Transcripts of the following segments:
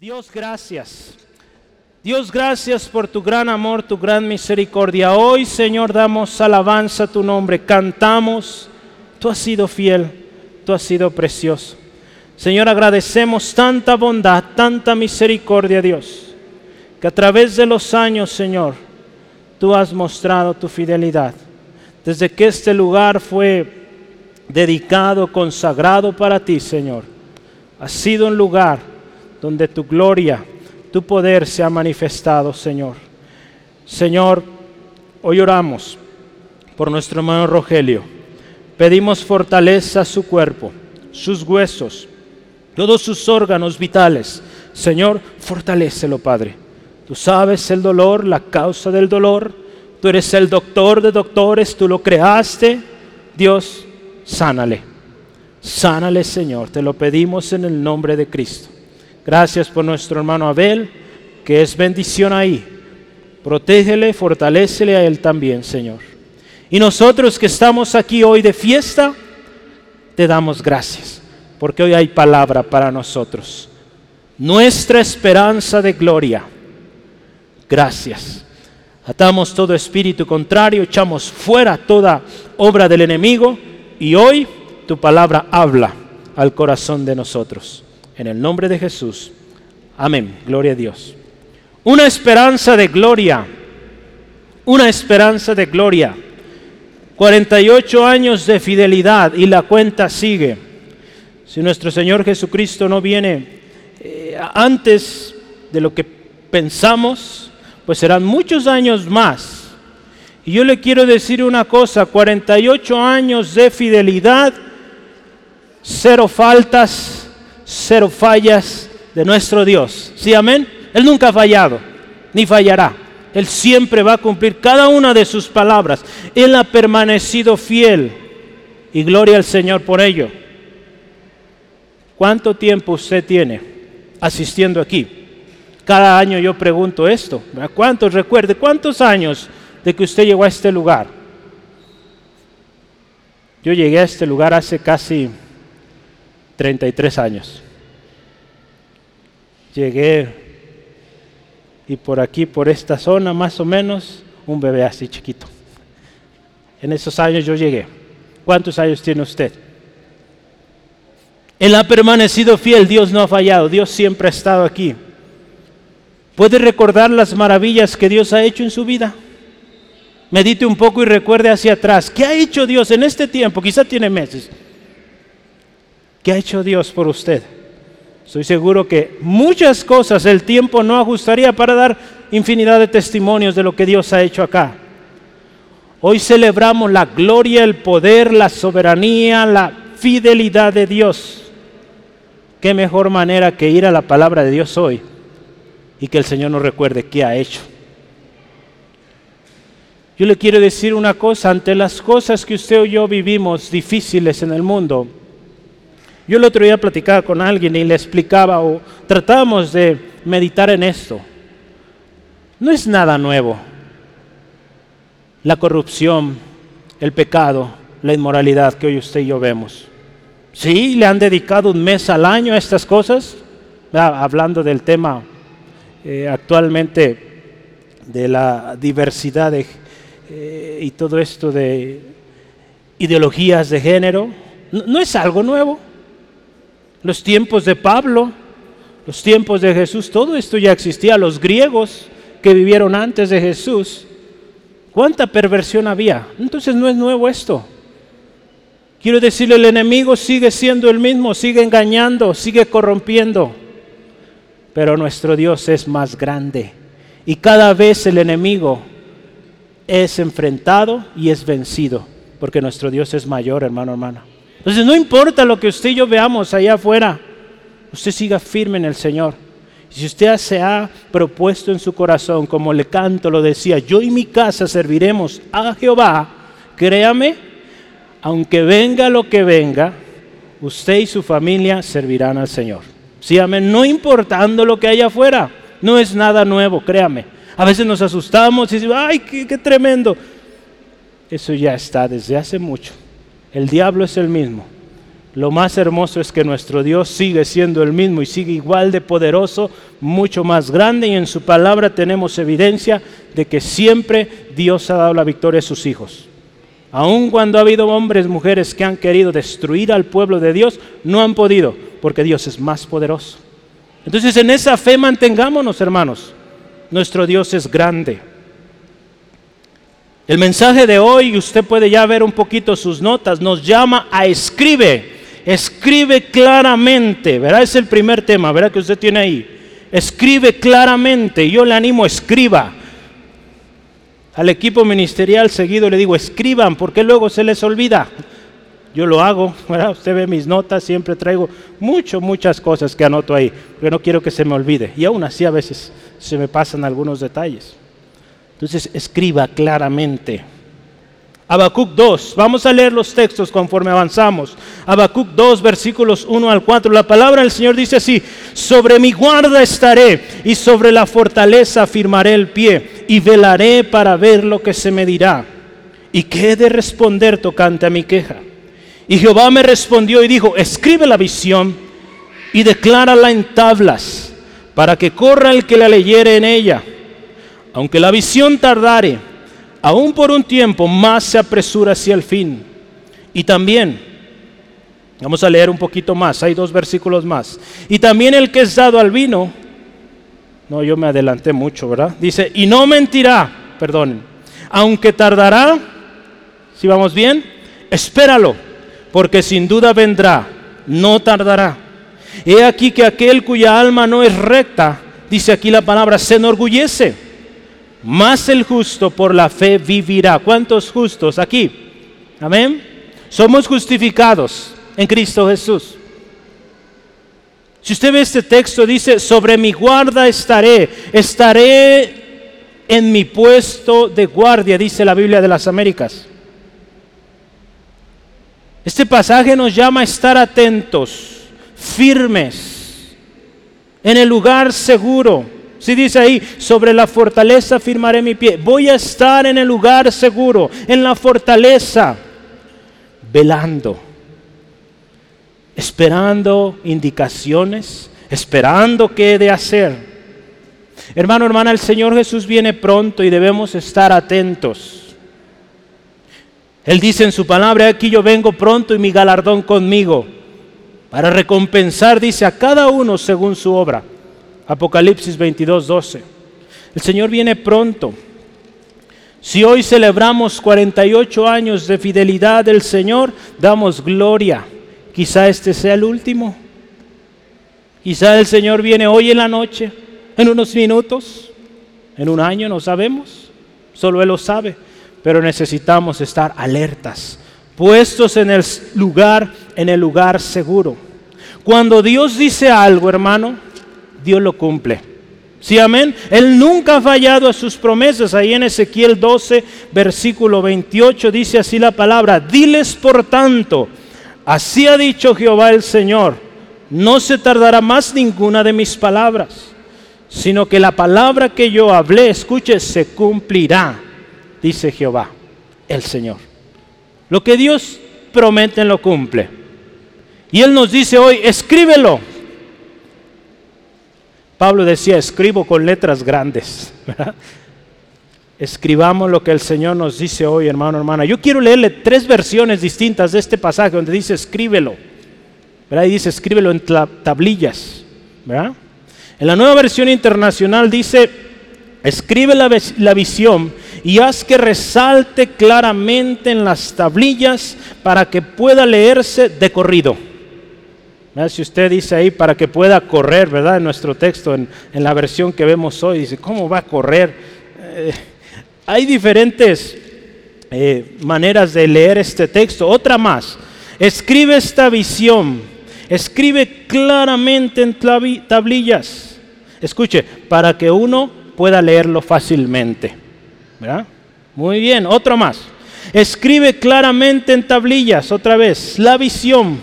Dios, gracias. Dios, gracias por tu gran amor, tu gran misericordia. Hoy, Señor, damos alabanza a tu nombre, cantamos. Tú has sido fiel, tú has sido precioso. Señor, agradecemos tanta bondad, tanta misericordia, Dios, que a través de los años, Señor, tú has mostrado tu fidelidad. Desde que este lugar fue dedicado, consagrado para ti, Señor, ha sido un lugar donde tu gloria, tu poder se ha manifestado, Señor. Señor, hoy oramos por nuestro hermano Rogelio. Pedimos fortaleza a su cuerpo, sus huesos, todos sus órganos vitales. Señor, fortalécelo, Padre. Tú sabes el dolor, la causa del dolor. Tú eres el doctor de doctores, tú lo creaste. Dios, sánale. Sánale, Señor. Te lo pedimos en el nombre de Cristo. Gracias por nuestro hermano Abel, que es bendición ahí. Protégele, fortalecele a él también, Señor. Y nosotros que estamos aquí hoy de fiesta, te damos gracias, porque hoy hay palabra para nosotros. Nuestra esperanza de gloria. Gracias. Atamos todo espíritu contrario, echamos fuera toda obra del enemigo y hoy tu palabra habla al corazón de nosotros. En el nombre de Jesús. Amén. Gloria a Dios. Una esperanza de gloria. Una esperanza de gloria. 48 años de fidelidad y la cuenta sigue. Si nuestro Señor Jesucristo no viene eh, antes de lo que pensamos, pues serán muchos años más. Y yo le quiero decir una cosa, 48 años de fidelidad, cero faltas, cero fallas de nuestro Dios. ¿Sí, amén? Él nunca ha fallado, ni fallará. Él siempre va a cumplir cada una de sus palabras. Él ha permanecido fiel y gloria al Señor por ello. ¿Cuánto tiempo usted tiene asistiendo aquí? Cada año yo pregunto esto. ¿Cuántos recuerde? ¿Cuántos años de que usted llegó a este lugar? Yo llegué a este lugar hace casi 33 años. Llegué y por aquí, por esta zona más o menos, un bebé así chiquito. En esos años yo llegué. ¿Cuántos años tiene usted? Él ha permanecido fiel, Dios no ha fallado, Dios siempre ha estado aquí. ¿Puede recordar las maravillas que Dios ha hecho en su vida? Medite un poco y recuerde hacia atrás. ¿Qué ha hecho Dios en este tiempo? Quizá tiene meses. ¿Qué ha hecho Dios por usted? Estoy seguro que muchas cosas el tiempo no ajustaría para dar infinidad de testimonios de lo que Dios ha hecho acá. Hoy celebramos la gloria, el poder, la soberanía, la fidelidad de Dios. ¿Qué mejor manera que ir a la palabra de Dios hoy y que el Señor nos recuerde qué ha hecho? Yo le quiero decir una cosa, ante las cosas que usted y yo vivimos difíciles en el mundo, yo el otro día platicaba con alguien y le explicaba o tratábamos de meditar en esto. No es nada nuevo. La corrupción, el pecado, la inmoralidad que hoy usted y yo vemos. Sí, le han dedicado un mes al año a estas cosas, ah, hablando del tema eh, actualmente de la diversidad eh, y todo esto de ideologías de género. no es algo nuevo los tiempos de Pablo, los tiempos de Jesús, todo esto ya existía. Los griegos que vivieron antes de Jesús, ¿cuánta perversión había? Entonces no es nuevo esto. Quiero decirle, el enemigo sigue siendo el mismo, sigue engañando, sigue corrompiendo. Pero nuestro Dios es más grande. Y cada vez el enemigo es enfrentado y es vencido, porque nuestro Dios es mayor, hermano, hermana. Entonces no importa lo que usted y yo veamos allá afuera, usted siga firme en el Señor. Si usted se ha propuesto en su corazón, como le canto lo decía, yo y mi casa serviremos a Jehová, créame, aunque venga lo que venga, usted y su familia servirán al Señor. Sí, amén, no importando lo que haya afuera, no es nada nuevo, créame. A veces nos asustamos y decimos, ay, qué, qué tremendo. Eso ya está desde hace mucho. El diablo es el mismo. Lo más hermoso es que nuestro Dios sigue siendo el mismo y sigue igual de poderoso, mucho más grande y en su palabra tenemos evidencia de que siempre Dios ha dado la victoria a sus hijos. Aun cuando ha habido hombres, mujeres que han querido destruir al pueblo de Dios, no han podido, porque Dios es más poderoso. Entonces en esa fe mantengámonos, hermanos. Nuestro Dios es grande. El mensaje de hoy, usted puede ya ver un poquito sus notas, nos llama a escribe Escribe claramente, ¿verdad? Es el primer tema, ¿verdad? Que usted tiene ahí. Escribe claramente. Yo le animo, escriba. Al equipo ministerial seguido le digo, escriban, porque luego se les olvida. Yo lo hago, ¿verdad? Usted ve mis notas, siempre traigo mucho, muchas cosas que anoto ahí, porque no quiero que se me olvide. Y aún así a veces se me pasan algunos detalles. Entonces, escriba claramente. Habacuc 2, vamos a leer los textos conforme avanzamos. Habacuc 2, versículos 1 al 4. La palabra del Señor dice así: Sobre mi guarda estaré y sobre la fortaleza firmaré el pie y velaré para ver lo que se me dirá. ¿Y qué he de responder tocante a mi queja? Y Jehová me respondió y dijo: Escribe la visión y declárala en tablas, para que corra el que la leyere en ella. Aunque la visión tardare, aún por un tiempo, más se apresura hacia el fin. Y también, vamos a leer un poquito más, hay dos versículos más. Y también el que es dado al vino, no, yo me adelanté mucho, ¿verdad? Dice, y no mentirá, perdonen, aunque tardará, si vamos bien, espéralo, porque sin duda vendrá, no tardará. He aquí que aquel cuya alma no es recta, dice aquí la palabra, se enorgullece más el justo por la fe vivirá. ¿Cuántos justos aquí? Amén. Somos justificados en Cristo Jesús. Si usted ve este texto, dice, sobre mi guarda estaré, estaré en mi puesto de guardia, dice la Biblia de las Américas. Este pasaje nos llama a estar atentos, firmes, en el lugar seguro si dice ahí, sobre la fortaleza firmaré mi pie. Voy a estar en el lugar seguro, en la fortaleza, velando, esperando indicaciones, esperando qué he de hacer. Hermano, hermana, el Señor Jesús viene pronto y debemos estar atentos. Él dice en su palabra, aquí yo vengo pronto y mi galardón conmigo, para recompensar, dice, a cada uno según su obra. Apocalipsis 22, 12. El Señor viene pronto. Si hoy celebramos 48 años de fidelidad del Señor, damos gloria. Quizá este sea el último. Quizá el Señor viene hoy en la noche, en unos minutos, en un año, no sabemos. Solo Él lo sabe. Pero necesitamos estar alertas, puestos en el lugar, en el lugar seguro. Cuando Dios dice algo, hermano, Dios lo cumple. ¿Sí, amén? Él nunca ha fallado a sus promesas. Ahí en Ezequiel 12, versículo 28 dice así la palabra, diles por tanto, así ha dicho Jehová el Señor, no se tardará más ninguna de mis palabras, sino que la palabra que yo hablé, escuche, se cumplirá, dice Jehová el Señor. Lo que Dios promete lo cumple. Y Él nos dice hoy, escríbelo Pablo decía, escribo con letras grandes. Escribamos lo que el Señor nos dice hoy, hermano, hermana. Yo quiero leerle tres versiones distintas de este pasaje donde dice escríbelo. Y dice escríbelo en tablillas. En la nueva versión internacional dice, escribe la, la visión y haz que resalte claramente en las tablillas para que pueda leerse de corrido. Si usted dice ahí para que pueda correr, ¿verdad? En nuestro texto, en, la versión que vemos hoy, dice, ¿cómo va a correr? Eh, hay diferentes eh, maneras de leer este texto. Otra más, escribe esta visión, escribe claramente en tablillas. Escuche, para que uno pueda leerlo fácilmente. ¿verdad? Muy bien, otro más. Escribe claramente en tablillas, otra vez, la visión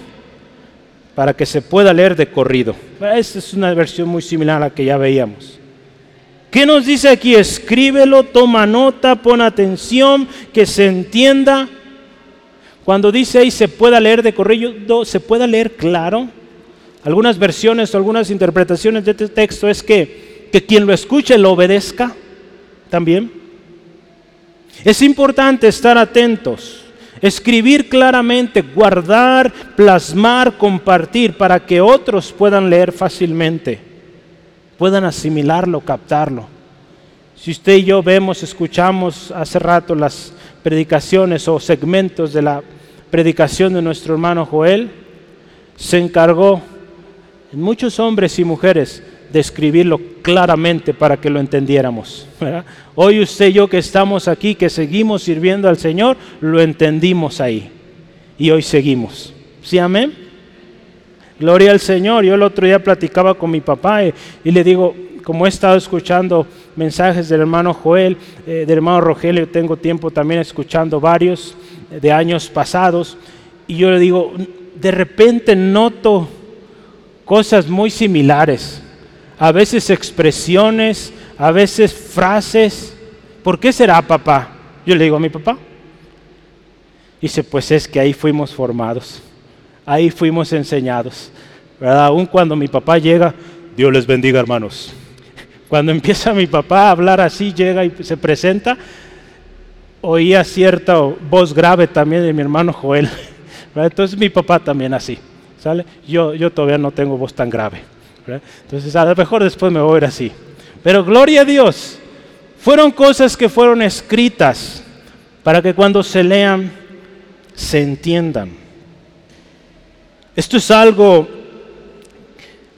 para que se pueda leer de corrido. Esta es una versión muy similar a la que ya veíamos. ¿Qué nos dice aquí? Escríbelo, toma nota, pon atención, que se entienda. Cuando dice ahí se pueda leer de corrido, se pueda leer claro. Algunas versiones o algunas interpretaciones de este texto es que, que quien lo escuche lo obedezca también. Es importante estar atentos, escribir claramente, guardar, plasmar, compartir para que otros puedan leer fácilmente, puedan asimilarlo, captarlo. Si usted y yo vemos, escuchamos hace rato las predicaciones o segmentos de la predicación de nuestro hermano Joel, se encargó en muchos hombres y mujeres de escribirlo claramente para que lo entendiéramos. Hoy usted y yo que estamos aquí, que seguimos sirviendo al Señor, lo entendimos ahí. Y hoy seguimos. ¿Sí, amén? Gloria al Señor. Yo el otro día platicaba con mi papá y, le digo, como he estado escuchando mensajes del hermano Joel, eh, del hermano Rogelio, tengo tiempo también escuchando varios de años pasados, y yo le digo, de repente noto cosas muy similares, a veces expresiones, a veces frases. ¿Por qué será papá? Yo le digo a mi papá. Dice, pues es que ahí fuimos formados, ahí fuimos enseñados. ¿verdad? Aún cuando mi papá llega, Dios les bendiga hermanos. Cuando empieza mi papá a hablar así, llega y se presenta, oía cierta voz grave también de mi hermano Joel. Entonces mi papá también así. ¿sale? Yo, yo todavía no tengo voz tan grave. Entonces a lo mejor después me voy a ver así. Pero gloria a Dios, fueron cosas que fueron escritas para que cuando se lean se entiendan. Esto es algo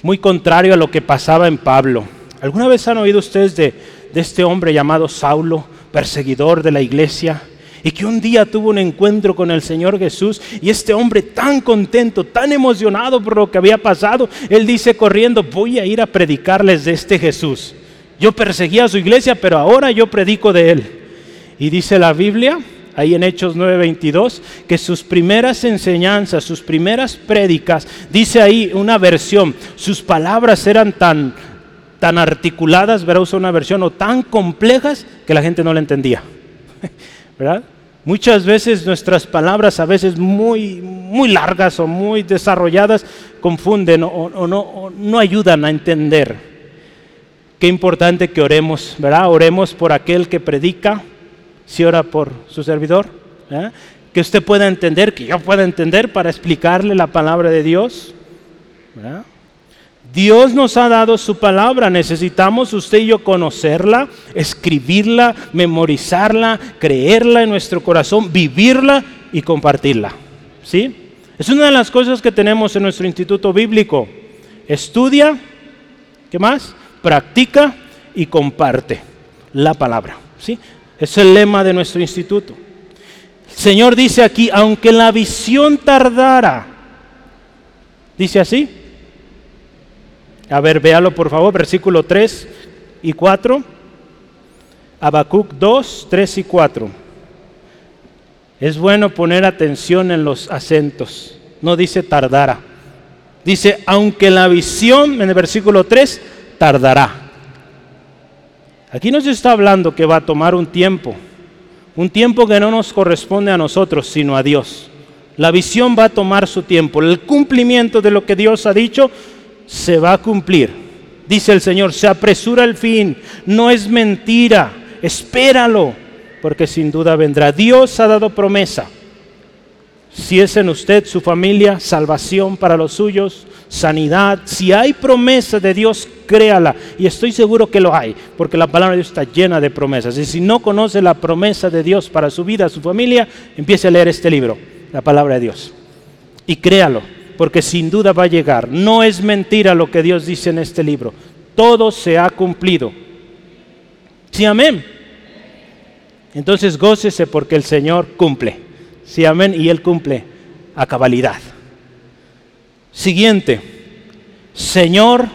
muy contrario a lo que pasaba en Pablo. ¿Alguna vez han oído ustedes de, de este hombre llamado Saulo, perseguidor de la iglesia? Y que un día tuvo un encuentro con el Señor Jesús y este hombre tan contento, tan emocionado por lo que había pasado, él dice corriendo, voy a ir a predicarles de este Jesús. Yo perseguía a su iglesia, pero ahora yo predico de él. Y dice la Biblia, ahí en Hechos 9:22, que sus primeras enseñanzas, sus primeras prédicas, dice ahí una versión, sus palabras eran tan, tan articuladas, verá, usa una versión, o tan complejas que la gente no la entendía. ¿verdad? Muchas veces nuestras palabras, a veces muy, muy largas o muy desarrolladas, confunden o, no, no, ayudan a entender. Qué importante que oremos, ¿verdad? Oremos por aquel que predica, si ora por su servidor, que usted pueda entender, que yo pueda entender para explicarle la palabra de Dios. ¿verdad? Dios nos ha dado su palabra, necesitamos usted y yo conocerla, escribirla, memorizarla, creerla en nuestro corazón, vivirla y compartirla. ¿Sí? Es una de las cosas que tenemos en nuestro instituto bíblico. Estudia, ¿qué más? Practica y comparte la palabra. ¿Sí? Es el lema de nuestro instituto. El Señor dice aquí, aunque la visión tardara, dice así, a ver, véalo por favor, versículo 3 y 4. Habacuc 2, 3 y 4. Es bueno poner atención en los acentos. No dice tardara. Dice, aunque la visión, en el versículo 3, tardará. Aquí nos está hablando que va a tomar un tiempo. Un tiempo que no nos corresponde a nosotros, sino a Dios. La visión va a tomar su tiempo. El cumplimiento de lo que Dios ha dicho se va a cumplir. Dice el Señor, se apresura el fin, no es mentira, espéralo, porque sin duda vendrá. Dios ha dado promesa. Si es en usted, su familia, salvación para los suyos, sanidad, si hay promesa de Dios, créala. Y estoy seguro que lo hay, porque la palabra de Dios está llena de promesas. Y si no conoce la promesa de Dios para su vida, su familia, empiece a leer este libro, la palabra de Dios. Y créalo porque sin duda va a llegar. No es mentira lo que Dios dice en este libro. Todo se ha cumplido. Sí, amén. Entonces gócese porque el Señor cumple. Sí, amén. Y Él cumple a cabalidad. Siguiente. Señor,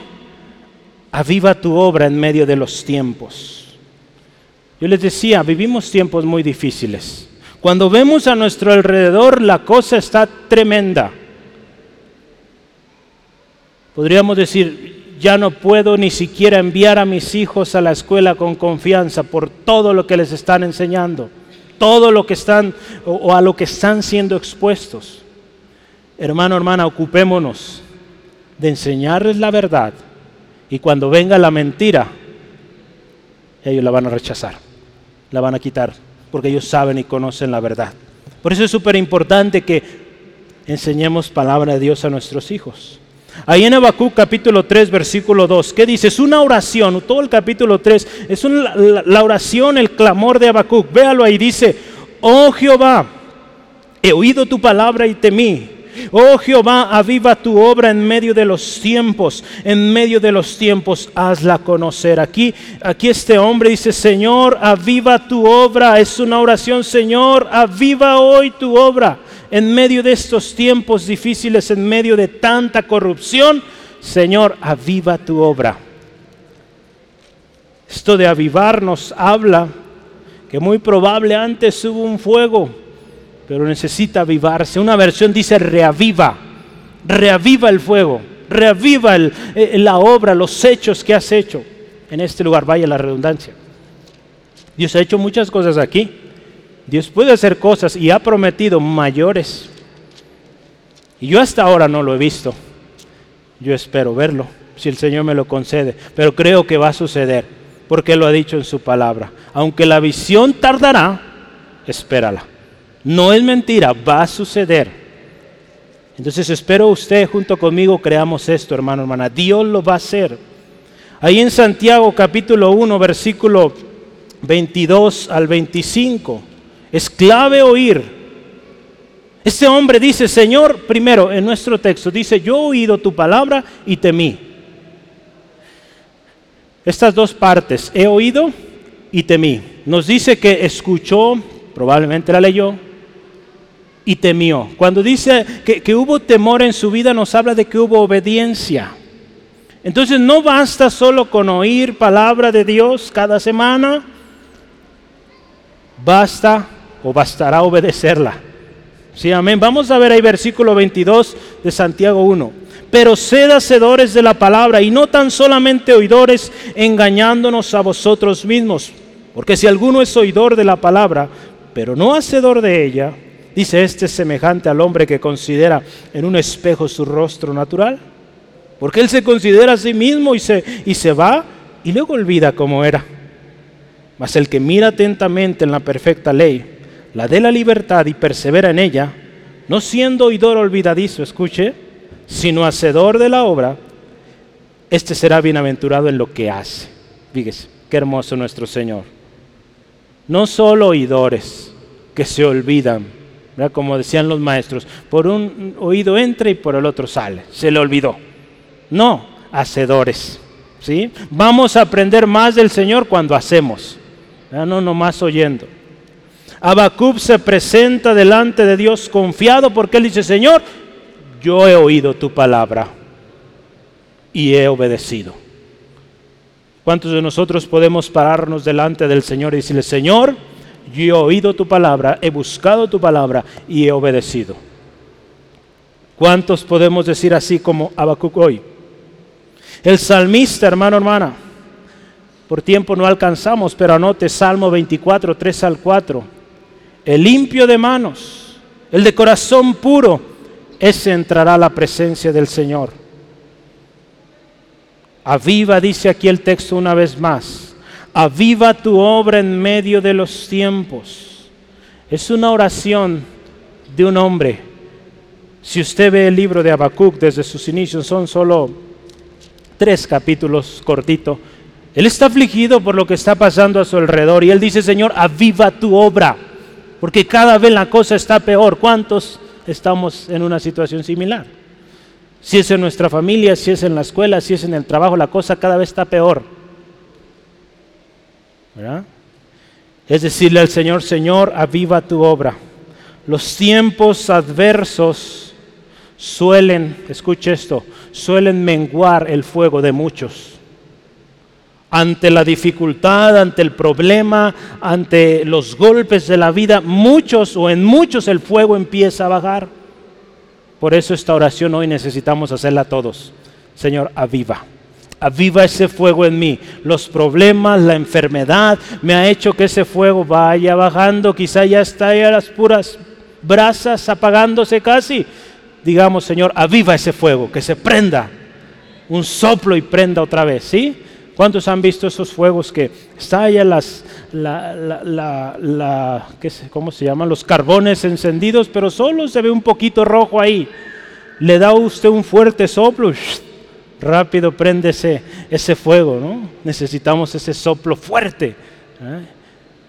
aviva tu obra en medio de los tiempos. Yo les decía, vivimos tiempos muy difíciles. Cuando vemos a nuestro alrededor, la cosa está tremenda. Podríamos decir, ya no puedo ni siquiera enviar a mis hijos a la escuela con confianza por todo lo que les están enseñando. todo lo que están o, a lo que están siendo expuestos. Hermano, hermana, ocupémonos de enseñarles la verdad y cuando venga la mentira, ellos la van a rechazar, la van a quitar, porque ellos saben y conocen la verdad. Por eso es súper importante que enseñemos palabra de Dios a nuestros hijos. Ahí en Habacuc capítulo 3 versículo 2, ¿qué dice? Es una oración, todo el capítulo 3 es la, oración, el clamor de Habacuc. Véalo ahí, dice, oh Jehová, he oído tu palabra y temí. Oh Jehová, aviva tu obra en medio de los tiempos, en medio de los tiempos hazla conocer. Aquí, aquí este hombre dice, Señor, aviva tu obra. Es una oración, Señor, aviva hoy tu obra en medio de estos tiempos difíciles, en medio de tanta corrupción, Señor, aviva tu obra. Esto de avivarnos habla que muy probable antes hubo un fuego, pero necesita avivarse. Una versión dice reaviva, reaviva el fuego, reaviva eh, la obra, los hechos que has hecho en este lugar, vaya la redundancia. Dios ha hecho muchas cosas aquí. Dios puede hacer cosas y ha prometido mayores. Y yo hasta ahora no lo he visto. Yo espero verlo, si el Señor me lo concede. Pero creo que va a suceder, porque lo ha dicho en su palabra. Aunque la visión tardará, espérala. No es mentira, va a suceder. Entonces espero usted junto conmigo creamos esto, hermano, hermana. Dios lo va a hacer. Ahí en Santiago capítulo 1, versículo 22 al 25. Es clave oír. Este hombre dice, Señor, primero en nuestro texto, dice, yo he oído tu palabra y temí. Estas dos partes, he oído y temí. Nos dice que escuchó, probablemente la leyó, y temió. Cuando dice que, hubo temor en su vida, nos habla de que hubo obediencia. Entonces no basta solo con oír palabra de Dios cada semana, basta o bastará obedecerla. Sí, amén. Vamos a ver ahí versículo 22 de Santiago 1. Pero sed hacedores de la palabra y no tan solamente oidores engañándonos a vosotros mismos. Porque si alguno es oidor de la palabra, pero no hacedor de ella, dice este es semejante al hombre que considera en un espejo su rostro natural. Porque él se considera a sí mismo y se, y se va y luego olvida cómo era. Mas el que mira atentamente en la perfecta ley, la de la libertad y persevera en ella, no siendo oidor olvidadizo, escuche, sino hacedor de la obra, este será bienaventurado en lo que hace. Fíjese, qué hermoso nuestro Señor. No solo oidores que se olvidan, como decían los maestros, por un oído entra y por el otro sale, se le olvidó. No, hacedores. ¿sí? Vamos a aprender más del Señor cuando hacemos, no nomás oyendo. Habacuc se presenta delante de Dios confiado porque él dice, Señor, yo he oído tu palabra y he obedecido. ¿Cuántos de nosotros podemos pararnos delante del Señor y decirle, Señor, yo he oído tu palabra, he buscado tu palabra y he obedecido? ¿Cuántos podemos decir así como Habacuc hoy? El salmista, hermano, hermana, por tiempo no alcanzamos, pero anote Salmo 24, 3 al 4 el limpio de manos, el de corazón puro, ese entrará a la presencia del Señor. Aviva, dice aquí el texto una vez más, aviva tu obra en medio de los tiempos. Es una oración de un hombre. Si usted ve el libro de Habacuc desde sus inicios, son solo tres capítulos cortitos. Él está afligido por lo que está pasando a su alrededor y él dice, Señor, aviva tu obra porque cada vez la cosa está peor. ¿Cuántos estamos en una situación similar? Si es en nuestra familia, si es en la escuela, si es en el trabajo, la cosa cada vez está peor. Es decirle al Señor, Señor, aviva tu obra. Los tiempos adversos suelen, escuche esto, suelen menguar el fuego de muchos ante la dificultad, ante el problema, ante los golpes de la vida, muchos o en muchos el fuego empieza a bajar. Por eso esta oración hoy necesitamos hacerla todos. Señor, aviva, Aviva ese fuego en mí. Los problemas, la enfermedad, me ha hecho que ese fuego vaya bajando. Quizá ya está a las puras brasas apagándose casi. Digamos, Señor, aviva ese fuego, que se prenda. Un soplo y prenda otra vez, ¿sí? ¿Cuántos han visto esos fuegos que estallan las, la, la, la, ¿cómo se llaman? Los carbones encendidos, pero solo se ve un poquito rojo ahí. Le da usted un fuerte soplo, rápido prende ese, fuego, ¿no? Necesitamos ese soplo fuerte. ¿eh?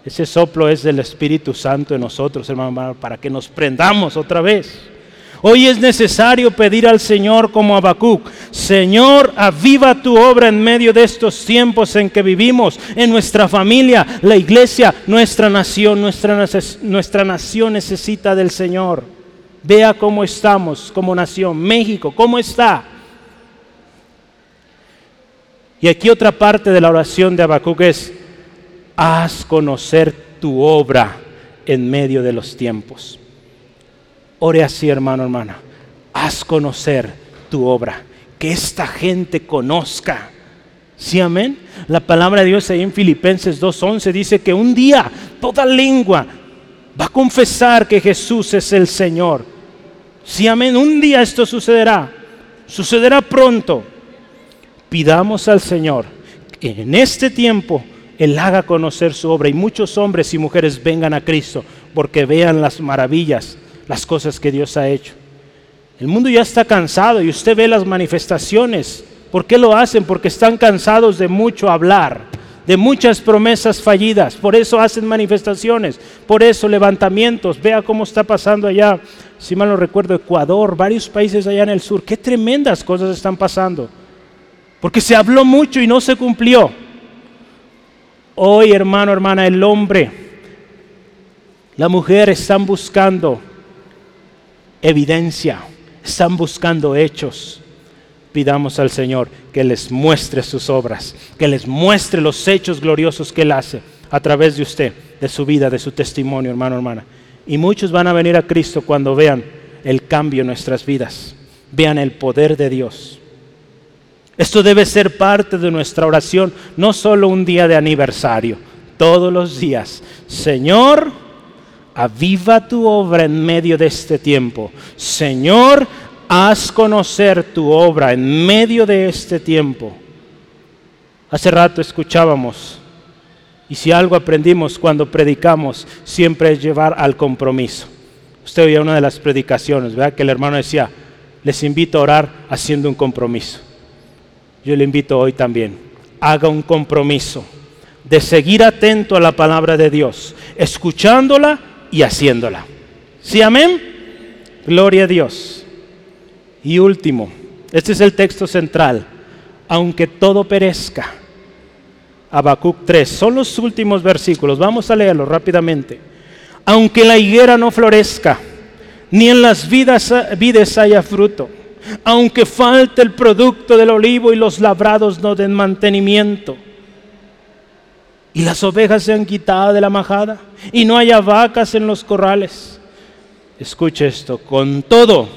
Ese soplo es del Espíritu Santo en nosotros, hermano, para que nos prendamos otra vez. Hoy es necesario pedir al Señor como Habacuc, Señor, aviva tu obra en medio de estos tiempos en que vivimos, en nuestra familia, la iglesia, nuestra nación, nuestra, nación necesita del Señor. Vea cómo estamos como nación, México, ¿cómo está? Y aquí otra parte de la oración de Habacuc es, haz conocer tu obra en medio de los tiempos. Ore así, hermano, hermana. Haz conocer tu obra. Que esta gente conozca. ¿Sí, amén? La palabra de Dios ahí en Filipenses 2.11 dice que un día toda lengua va a confesar que Jesús es el Señor. Sí, amén. Un día esto sucederá. Sucederá pronto. Pidamos al Señor que en este tiempo Él haga conocer su obra y muchos hombres y mujeres vengan a Cristo porque vean las maravillas las cosas que Dios ha hecho. El mundo ya está cansado y usted ve las manifestaciones. ¿Por qué lo hacen? Porque están cansados de mucho hablar, de muchas promesas fallidas. Por eso hacen manifestaciones, por eso levantamientos. Vea cómo está pasando allá, si mal no recuerdo, Ecuador, varios países allá en el sur. Qué tremendas cosas están pasando. Porque se habló mucho y no se cumplió. Hoy, hermano, hermana, el hombre, la mujer están buscando evidencia, están buscando hechos. Pidamos al Señor que les muestre sus obras, que les muestre los hechos gloriosos que Él hace a través de usted, de su vida, de su testimonio, hermano, hermana. Y muchos van a venir a Cristo cuando vean el cambio en nuestras vidas, vean el poder de Dios. Esto debe ser parte de nuestra oración, no solo un día de aniversario, todos los días. Señor, aviva tu obra en medio de este tiempo. Señor, haz conocer tu obra en medio de este tiempo. Hace rato escuchábamos, y si algo aprendimos cuando predicamos, siempre es llevar al compromiso. Usted oía una de las predicaciones, ¿verdad? Que el hermano decía, les invito a orar haciendo un compromiso. Yo le invito hoy también, haga un compromiso de seguir atento a la palabra de Dios, escuchándola y haciéndola. ¿Sí, amén? Gloria a Dios. Y último, este es el texto central. Aunque todo perezca. Habacuc 3, son los últimos versículos. Vamos a leerlo rápidamente. Aunque la higuera no florezca, ni en las vidas, vides haya fruto, aunque falte el producto del olivo y los labrados no den mantenimiento, y las ovejas se han quitado de la majada y no haya vacas en los corrales. Escuche esto, con todo,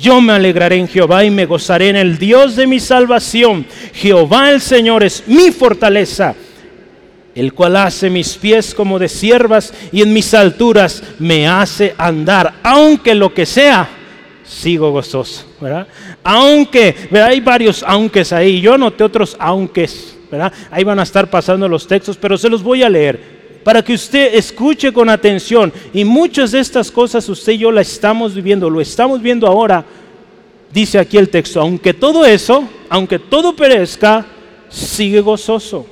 yo me alegraré en Jehová y me gozaré en el Dios de mi salvación. Jehová el Señor es mi fortaleza, el cual hace mis pies como de siervas y en mis alturas me hace andar, aunque lo que sea, sigo gozoso. Aunque, hay varios aunques ahí, yo noté otros aunques Ahí van a estar pasando los textos, pero se los voy a leer para que usted escuche con atención. Y muchas de estas cosas usted y yo las estamos viviendo, lo estamos viendo ahora. Dice aquí el texto, aunque todo eso, aunque todo perezca, sigue gozoso.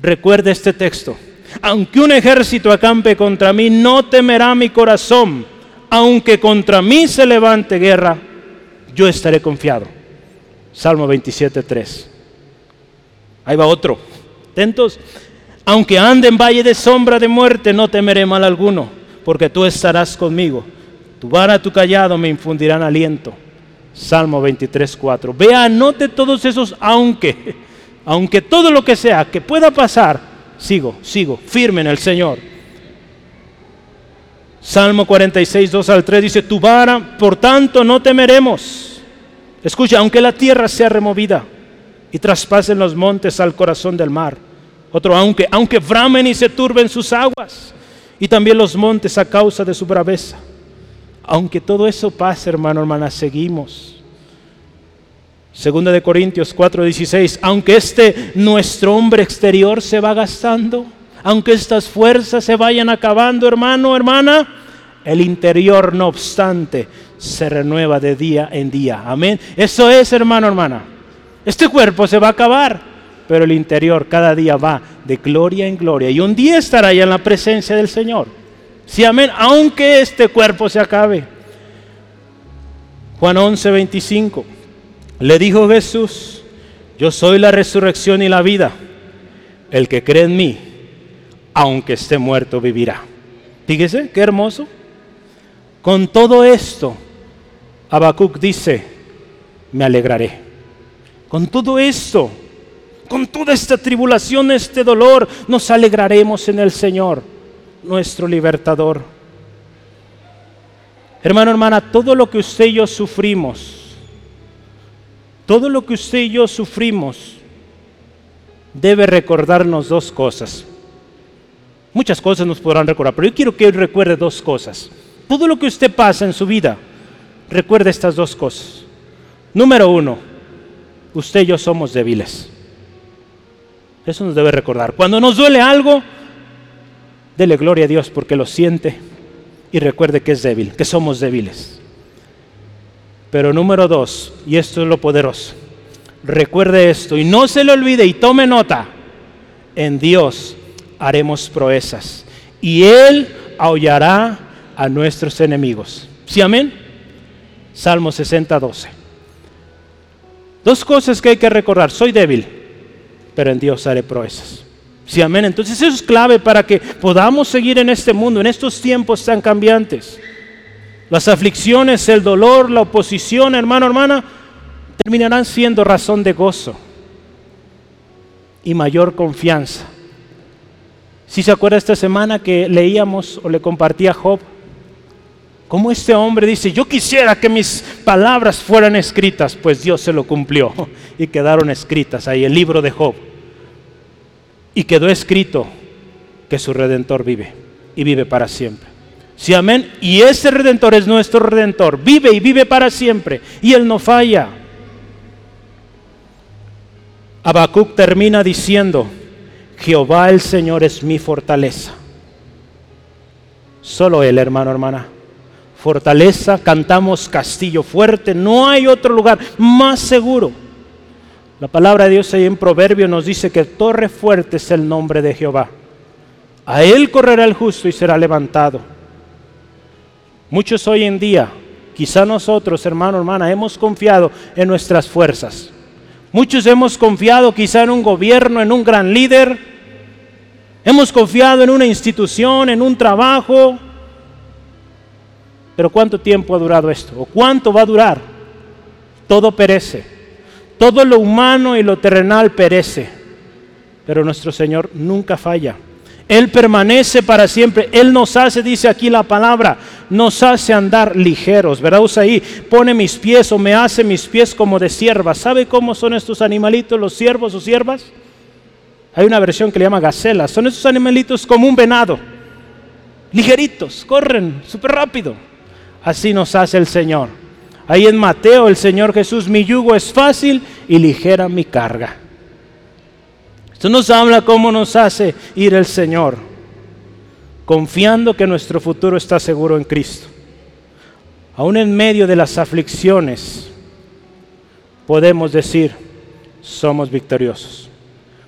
Recuerde este texto. Aunque un ejército acampe contra mí, no temerá mi corazón. Aunque contra mí se levante guerra, yo estaré confiado. Salmo 27, 3. Ahí va otro. Atentos. Aunque ande en valle de sombra de muerte, no temeré mal alguno, porque tú estarás conmigo. Tu vara, tu callado me infundirán aliento. Salmo 23, 4. Vea, anote todos esos aunque, aunque todo lo que sea que pueda pasar, sigo, sigo, firme en el Señor. Salmo 46, 2 al 3 dice, tu vara, por tanto, no temeremos. Escucha, aunque la tierra sea removida y traspasen los montes al corazón del mar. Otro, aunque, aunque bramen y se turben sus aguas, y también los montes a causa de su braveza. Aunque todo eso pase, hermano, hermana, seguimos. Segunda de Corintios 4:16, aunque este nuestro hombre exterior se va gastando, aunque estas fuerzas se vayan acabando, hermano, hermana, el interior, no obstante, se renueva de día en día. Amén. Eso es, hermano, hermana. Este cuerpo se va a acabar, pero el interior cada día va de gloria en gloria. Y un día estará ya en la presencia del Señor. Sí, amén. Aunque este cuerpo se acabe. Juan 11, 25. Le dijo Jesús, yo soy la resurrección y la vida. El que cree en mí, aunque esté muerto, vivirá. Fíjese, qué hermoso. Con todo esto, Habacuc dice, me alegraré. Con todo esto, con toda esta tribulación, este dolor, nos alegraremos en el Señor, nuestro libertador. Hermano, hermana, todo lo que usted y yo sufrimos, todo lo que usted y yo sufrimos, debe recordarnos dos cosas. Muchas cosas nos podrán recordar, pero yo quiero que él recuerde dos cosas. Todo lo que usted pasa en su vida, recuerde estas dos cosas. Número uno, usted y yo somos débiles. Eso nos debe recordar. Cuando nos duele algo, dele gloria a Dios porque lo siente y recuerde que es débil, que somos débiles. Pero número dos, y esto es lo poderoso, recuerde esto y no se le olvide y tome nota, en Dios haremos proezas y Él aullará a nuestros enemigos. ¿Sí, amén? Salmo 60, 12. Dos cosas que hay que recordar. Soy débil, pero en Dios haré proezas. Sí, amén. Entonces eso es clave para que podamos seguir en este mundo, en estos tiempos tan cambiantes. Las aflicciones, el dolor, la oposición, hermano, hermana, terminarán siendo razón de gozo y mayor confianza. Si se acuerda esta semana que leíamos o le compartía a Job, como este hombre dice, yo quisiera que mis palabras fueran escritas, pues Dios se lo cumplió y quedaron escritas ahí, el libro de Job. Y quedó escrito que su redentor vive y vive para siempre. Sí, amén. Y ese redentor es nuestro redentor, vive y vive para siempre. Y él no falla. Habacuc termina diciendo, Jehová el Señor es mi fortaleza. Solo Él, hermano, hermana fortaleza, cantamos castillo fuerte, no hay otro lugar más seguro. La palabra de Dios ahí en Proverbio nos dice que torre fuerte es el nombre de Jehová. A él correrá el justo y será levantado. Muchos hoy en día, quizá nosotros, hermano, hermana, hemos confiado en nuestras fuerzas. Muchos hemos confiado quizá en un gobierno, en un gran líder. Hemos confiado en una institución, en un trabajo, pero ¿cuánto tiempo ha durado esto? ¿O cuánto va a durar? Todo perece. Todo lo humano y lo terrenal perece. Pero nuestro Señor nunca falla. Él permanece para siempre. Él nos hace, dice aquí la palabra, nos hace andar ligeros. ¿Verdad? Usa ahí, pone mis pies o me hace mis pies como de sierva. ¿Sabe cómo son estos animalitos, los siervos o siervas? Hay una versión que le llama gacela. Son estos animalitos como un venado. Ligeritos, corren súper rápido así nos hace el Señor. Ahí en Mateo el Señor Jesús, mi yugo es fácil y ligera mi carga. Esto nos habla cómo nos hace ir el Señor, confiando que nuestro futuro está seguro en Cristo. Aún en medio de las aflicciones, podemos decir, somos victoriosos.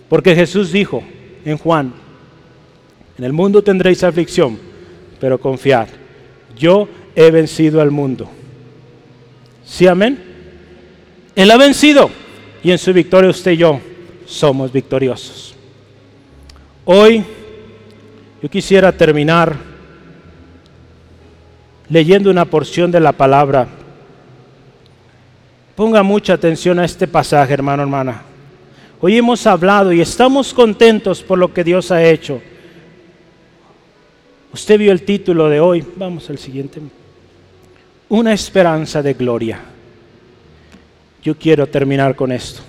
Porque Jesús dijo en Juan, en el mundo tendréis aflicción, pero confiad, yo he vencido al mundo. ¿Sí, amén? Él ha vencido y en su victoria usted y yo somos victoriosos. Hoy yo quisiera terminar leyendo una porción de la palabra. Ponga mucha atención a este pasaje, hermano, hermana. Hoy hemos hablado y estamos contentos por lo que Dios ha hecho. Usted vio el título de hoy. Vamos al siguiente una esperanza de gloria. Yo quiero terminar con esto.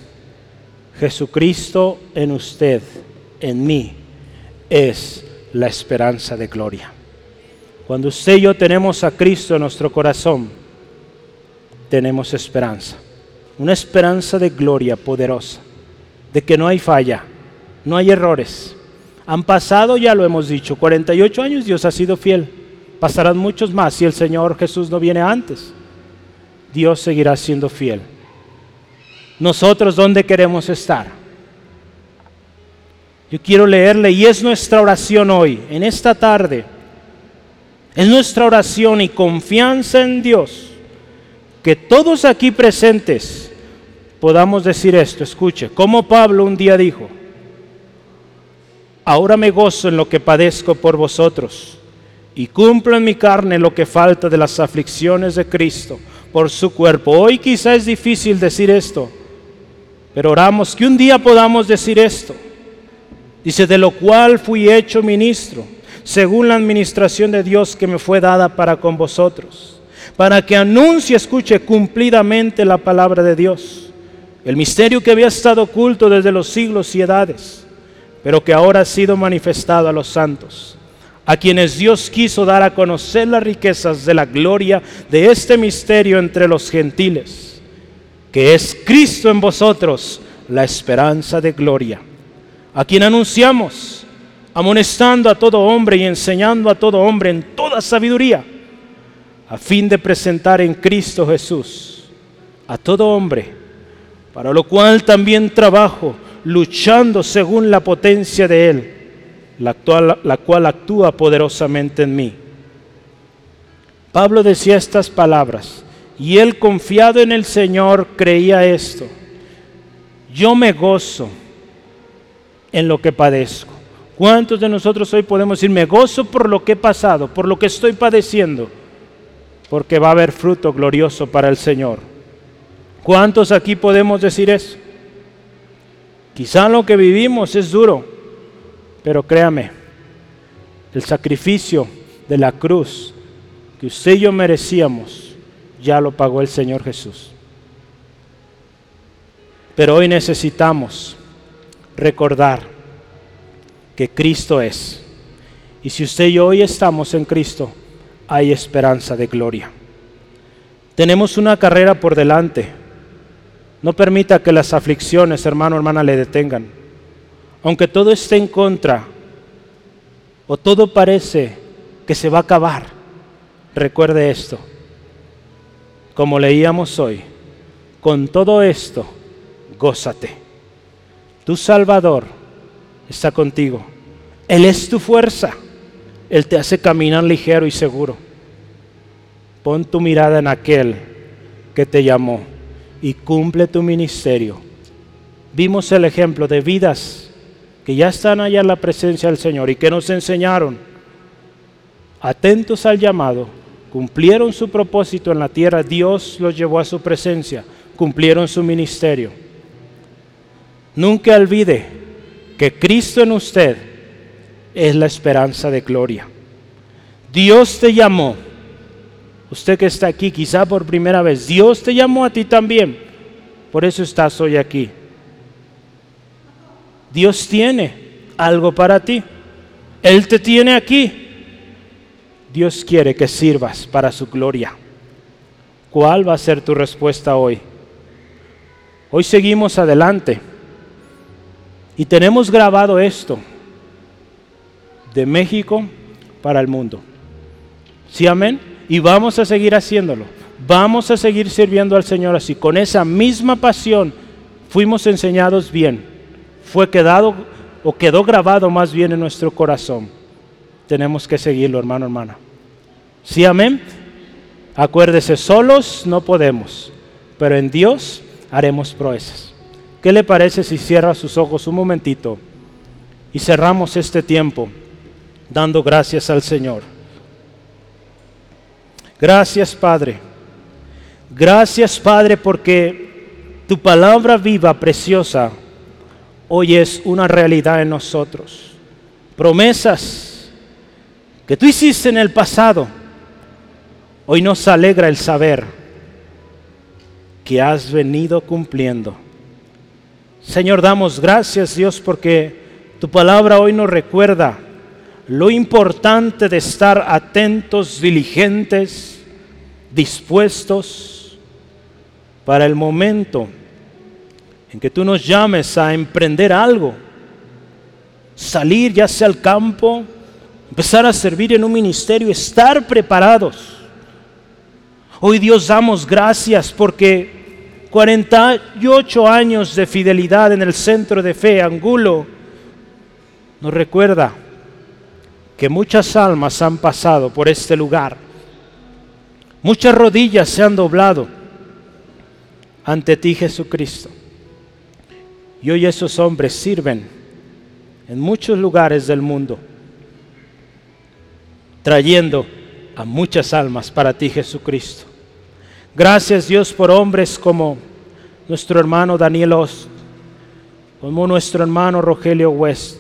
Jesucristo en usted, en mí, es la esperanza de gloria. Cuando usted y yo tenemos a Cristo en nuestro corazón, tenemos esperanza. Una esperanza de gloria poderosa, de que no hay falla, no hay errores. Han pasado, ya lo hemos dicho, 48 años Dios ha sido fiel. Pasarán muchos más si el Señor Jesús no viene antes. Dios seguirá siendo fiel. Nosotros, ¿dónde queremos estar? Yo quiero leerle y es nuestra oración hoy, en esta tarde. Es nuestra oración y confianza en Dios que todos aquí presentes podamos decir esto. Escuche, como Pablo un día dijo, ahora me gozo en lo que padezco por vosotros y cumplo en mi carne lo que falta de las aflicciones de Cristo por su cuerpo. Hoy quizá es difícil decir esto, pero oramos que un día podamos decir esto. Dice, de lo cual fui hecho ministro, según la administración de Dios que me fue dada para con vosotros, para que anuncie, escuche cumplidamente la palabra de Dios, el misterio que había estado oculto desde los siglos y edades, pero que ahora ha sido manifestado a los santos a quienes Dios quiso dar a conocer las riquezas de la gloria de este misterio entre los gentiles, que es Cristo en vosotros, la esperanza de gloria, a quien anunciamos, amonestando a todo hombre y enseñando a todo hombre en toda sabiduría, a fin de presentar en Cristo Jesús a todo hombre, para lo cual también trabajo, luchando según la potencia de Él la, cual actúa poderosamente en mí. Pablo decía estas palabras y él confiado en el Señor creía esto. Yo me gozo en lo que padezco. ¿Cuántos de nosotros hoy podemos decir, me gozo por lo que he pasado, por lo que estoy padeciendo? Porque va a haber fruto glorioso para el Señor. ¿Cuántos aquí podemos decir eso? Quizá lo que vivimos es duro, pero créame, el sacrificio de la cruz que usted y yo merecíamos, ya lo pagó el Señor Jesús. Pero hoy necesitamos recordar que Cristo es. Y si usted y yo hoy estamos en Cristo, hay esperanza de gloria. Tenemos una carrera por delante. No permita que las aflicciones, hermano, hermana, le detengan aunque todo esté en contra o todo parece que se va a acabar, recuerde esto. Como leíamos hoy, con todo esto, gózate. Tu Salvador está contigo. Él es tu fuerza. Él te hace caminar ligero y seguro. Pon tu mirada en aquel que te llamó y cumple tu ministerio. Vimos el ejemplo de vidas que ya están allá en la presencia del Señor y que nos enseñaron, atentos al llamado, cumplieron su propósito en la tierra, Dios los llevó a su presencia, cumplieron su ministerio. Nunca olvide que Cristo en usted es la esperanza de gloria. Dios te llamó, usted que está aquí quizá por primera vez, Dios te llamó a ti también, por eso estás hoy aquí. Dios tiene algo para ti. Él te tiene aquí. Dios quiere que sirvas para su gloria. ¿Cuál va a ser tu respuesta hoy? Hoy seguimos adelante y tenemos grabado esto de México para el mundo. ¿Sí, amén? Y vamos a seguir haciéndolo. Vamos a seguir sirviendo al Señor así. Con esa misma pasión fuimos enseñados bien fue quedado o quedó grabado más bien en nuestro corazón. Tenemos que seguirlo, hermano, hermana. Sí, amén. Acuérdese, solos no podemos, pero en Dios haremos proezas. ¿Qué le parece si cierra sus ojos un momentito y cerramos este tiempo dando gracias al Señor? Gracias, Padre. Gracias, Padre, porque tu palabra viva, preciosa, hoy es una realidad en nosotros. Promesas que tú hiciste en el pasado, hoy nos alegra el saber que has venido cumpliendo. Señor, damos gracias Dios porque tu palabra hoy nos recuerda lo importante de estar atentos, diligentes, dispuestos para el momento en que tú nos llames a emprender algo, salir ya sea al campo, empezar a servir en un ministerio, estar preparados. Hoy Dios damos gracias porque 48 años de fidelidad en el centro de fe, Angulo, nos recuerda que muchas almas han pasado por este lugar. Muchas rodillas se han doblado ante ti Jesucristo. Y hoy esos hombres sirven en muchos lugares del mundo, trayendo a muchas almas para ti Jesucristo. Gracias Dios por hombres como nuestro hermano Daniel Ost, como nuestro hermano Rogelio West,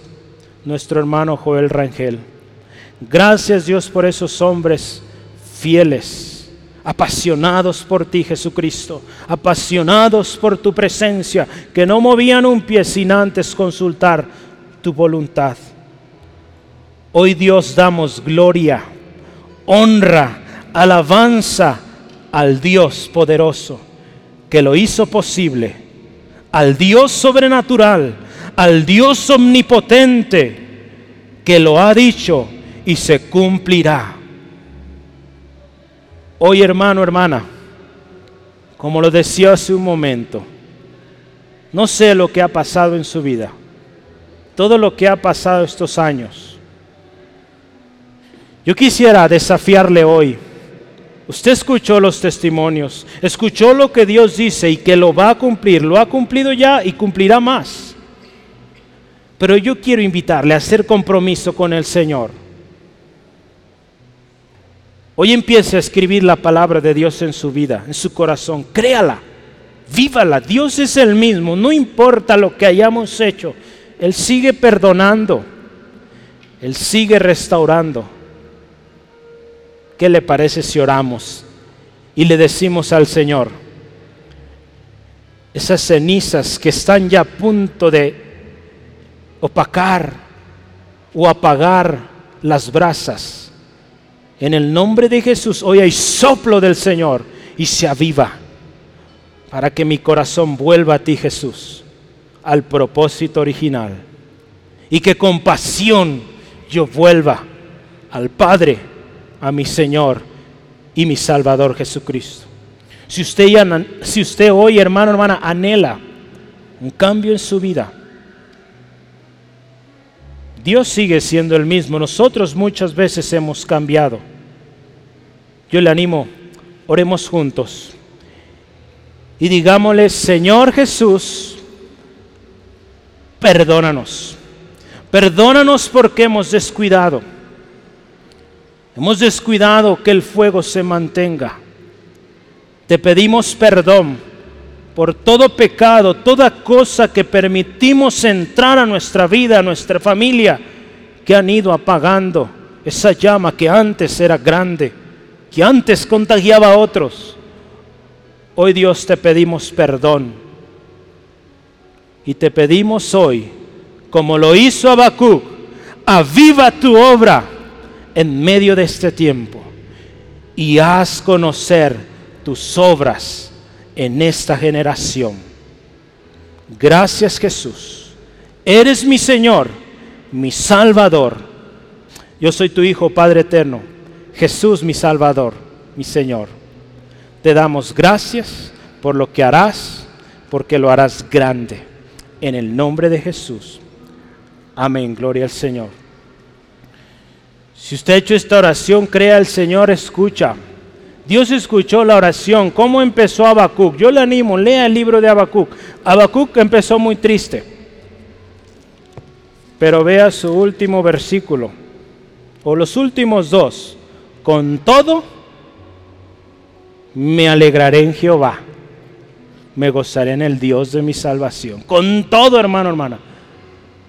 nuestro hermano Joel Rangel. Gracias Dios por esos hombres fieles, apasionados por ti Jesucristo, apasionados por tu presencia, que no movían un pie sin antes consultar tu voluntad. Hoy Dios damos gloria, honra, alabanza al Dios poderoso que lo hizo posible, al Dios sobrenatural, al Dios omnipotente que lo ha dicho y se cumplirá. Hoy hermano, hermana, como lo decía hace un momento, no sé lo que ha pasado en su vida, todo lo que ha pasado estos años. Yo quisiera desafiarle hoy. Usted escuchó los testimonios, escuchó lo que Dios dice y que lo va a cumplir, lo ha cumplido ya y cumplirá más. Pero yo quiero invitarle a hacer compromiso con el Señor. Hoy empiece a escribir la palabra de Dios en su vida, en su corazón. Créala, vívala. Dios es el mismo, no importa lo que hayamos hecho. Él sigue perdonando, Él sigue restaurando. ¿Qué le parece si oramos y le decimos al Señor, esas cenizas que están ya a punto de opacar o apagar las brasas. En el nombre de Jesús, hoy hay soplo del Señor y se aviva para que mi corazón vuelva a ti, Jesús, al propósito original. Y que con pasión yo vuelva al Padre, a mi Señor y mi Salvador Jesucristo. Si usted, si usted hoy, hermano, hermana, anhela un cambio en su vida, Dios sigue siendo el mismo. Nosotros muchas veces hemos cambiado. Yo le animo, oremos juntos. Y digámosle, Señor Jesús, perdónanos. Perdónanos porque hemos descuidado. Hemos descuidado que el fuego se mantenga. Te pedimos perdón por todo pecado, toda cosa que permitimos entrar a nuestra vida, a nuestra familia, que han ido apagando esa llama que antes era grande, que antes contagiaba a otros. Hoy Dios te pedimos perdón. Y te pedimos hoy, como lo hizo Habacuc, aviva tu obra en medio de este tiempo y haz conocer tus obras en esta generación. Gracias Jesús. Eres mi Señor, mi Salvador. Yo soy tu Hijo, Padre Eterno. Jesús, mi Salvador, mi Señor. Te damos gracias por lo que harás, porque lo harás grande. En el nombre de Jesús. Amén. Gloria al Señor. Si usted ha hecho esta oración, crea al Señor, escucha. Dios escuchó la oración. ¿Cómo empezó Habacuc? Yo le animo, lea el libro de Habacuc. Habacuc empezó muy triste. Pero vea su último versículo, o los últimos dos. Con todo, me alegraré en Jehová. Me gozaré en el Dios de mi salvación. Con todo, hermano, hermana.